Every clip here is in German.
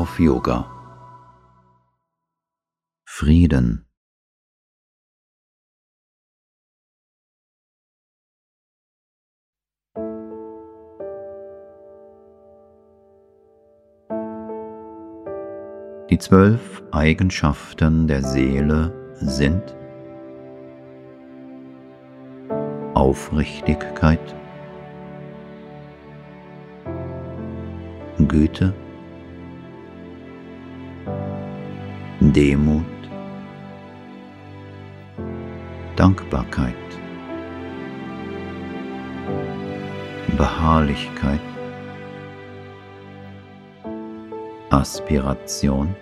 auf Yoga. Frieden. Die zwölf Eigenschaften der Seele sind Aufrichtigkeit, Güte, Demut, Dankbarkeit, Beharrlichkeit, Aspiration,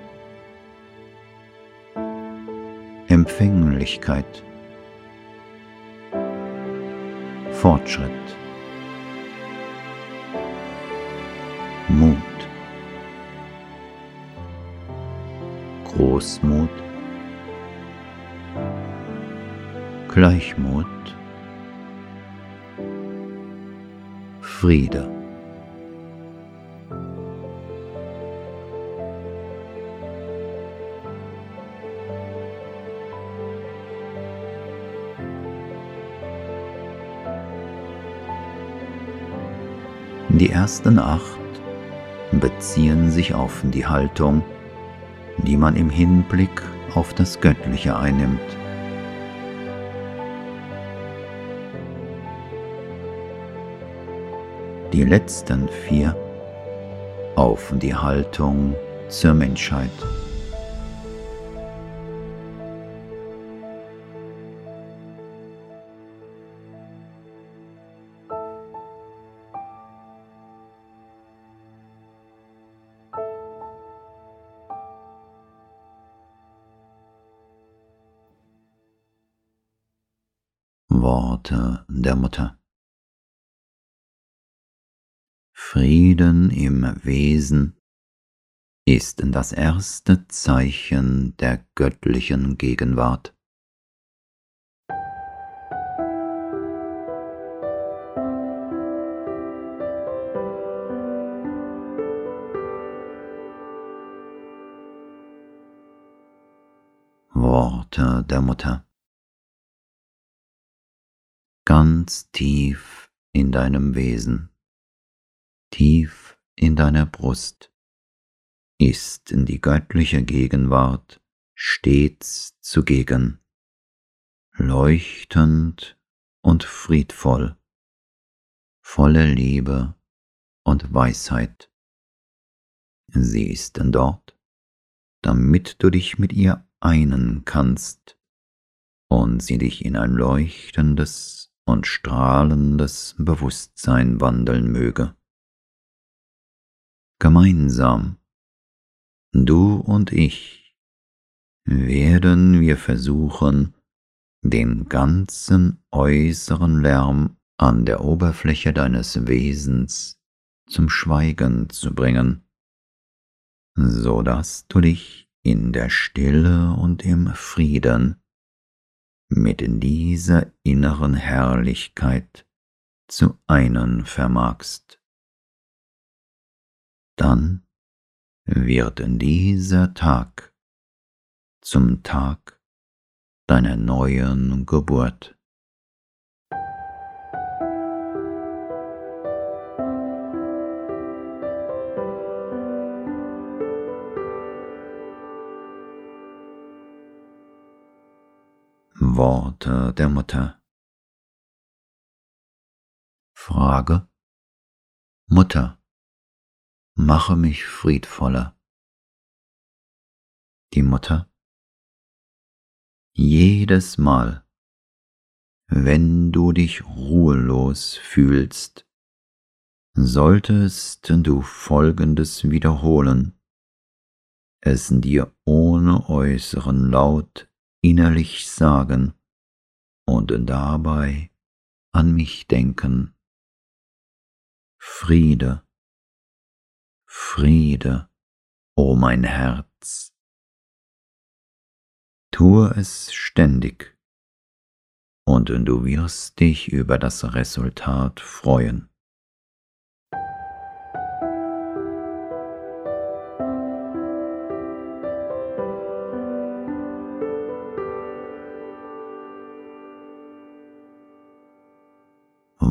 Empfänglichkeit, Fortschritt, Großmut, Gleichmut, Friede. Die ersten acht beziehen sich auf die Haltung, die man im Hinblick auf das Göttliche einnimmt. Die letzten vier auf die Haltung zur Menschheit. Worte der Mutter. Frieden im Wesen ist das erste Zeichen der göttlichen Gegenwart. Worte der Mutter ganz tief in deinem Wesen, tief in deiner Brust, ist in die göttliche Gegenwart stets zugegen, leuchtend und friedvoll, voller Liebe und Weisheit. Sie ist denn dort, damit du dich mit ihr einen kannst und sie dich in ein leuchtendes und strahlendes Bewusstsein wandeln möge. Gemeinsam, du und ich, werden wir versuchen, den ganzen äußeren Lärm an der Oberfläche deines Wesens zum Schweigen zu bringen, so dass du dich in der Stille und im Frieden mit dieser inneren Herrlichkeit zu einen vermagst. Dann wird dieser Tag zum Tag deiner neuen Geburt. Worte der Mutter. Frage Mutter, mache mich friedvoller. Die Mutter Jedes Mal, wenn du dich ruhelos fühlst, solltest du Folgendes wiederholen, es dir ohne äußeren Laut innerlich sagen und dabei an mich denken. Friede, Friede, o oh mein Herz. Tue es ständig, und du wirst dich über das Resultat freuen.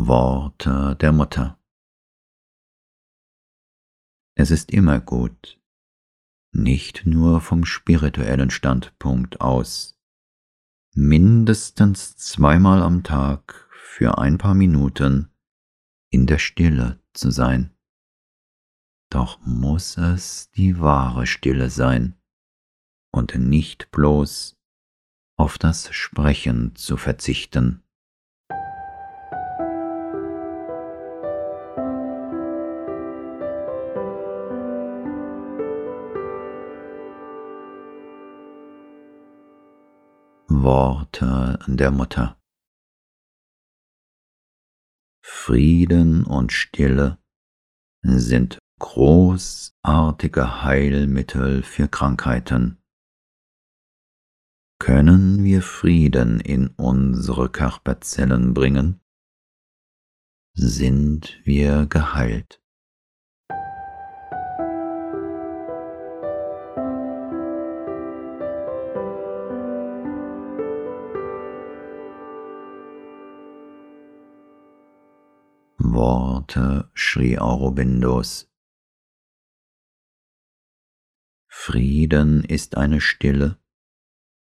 Worte der Mutter. Es ist immer gut, nicht nur vom spirituellen Standpunkt aus, mindestens zweimal am Tag für ein paar Minuten in der Stille zu sein. Doch muss es die wahre Stille sein und nicht bloß auf das Sprechen zu verzichten. Worte der Mutter. Frieden und Stille sind großartige Heilmittel für Krankheiten. Können wir Frieden in unsere Körperzellen bringen, sind wir geheilt. Worte Sri Aurobindos. Frieden ist eine Stille,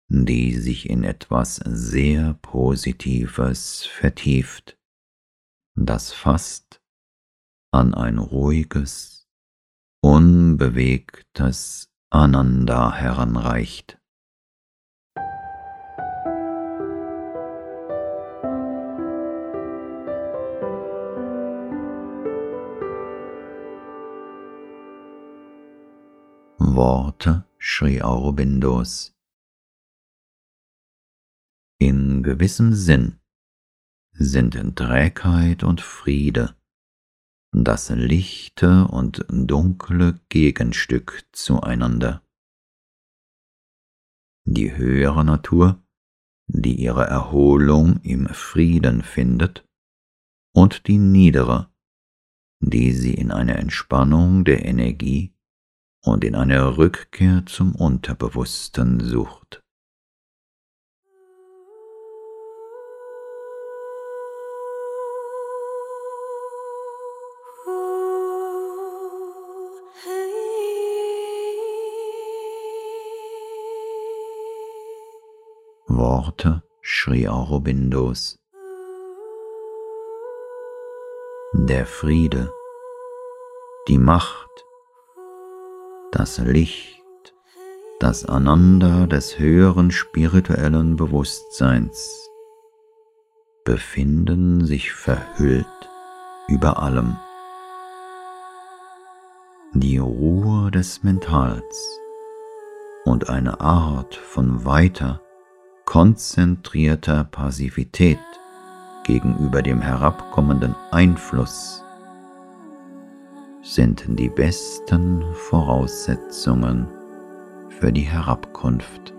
die sich in etwas sehr Positives vertieft, das fast an ein ruhiges, unbewegtes Ananda heranreicht. Worte Sri Aurobindos. In gewissem Sinn sind Trägheit und Friede das lichte und dunkle Gegenstück zueinander. Die höhere Natur, die ihre Erholung im Frieden findet, und die niedere, die sie in einer Entspannung der Energie und in eine Rückkehr zum Unterbewussten sucht. Worte Sri Aurobindos. Der Friede, die Macht, das Licht, das Ananda des höheren spirituellen Bewusstseins befinden sich verhüllt über allem. Die Ruhe des Mentals und eine Art von weiter, konzentrierter Passivität gegenüber dem herabkommenden Einfluss sind die besten Voraussetzungen für die Herabkunft.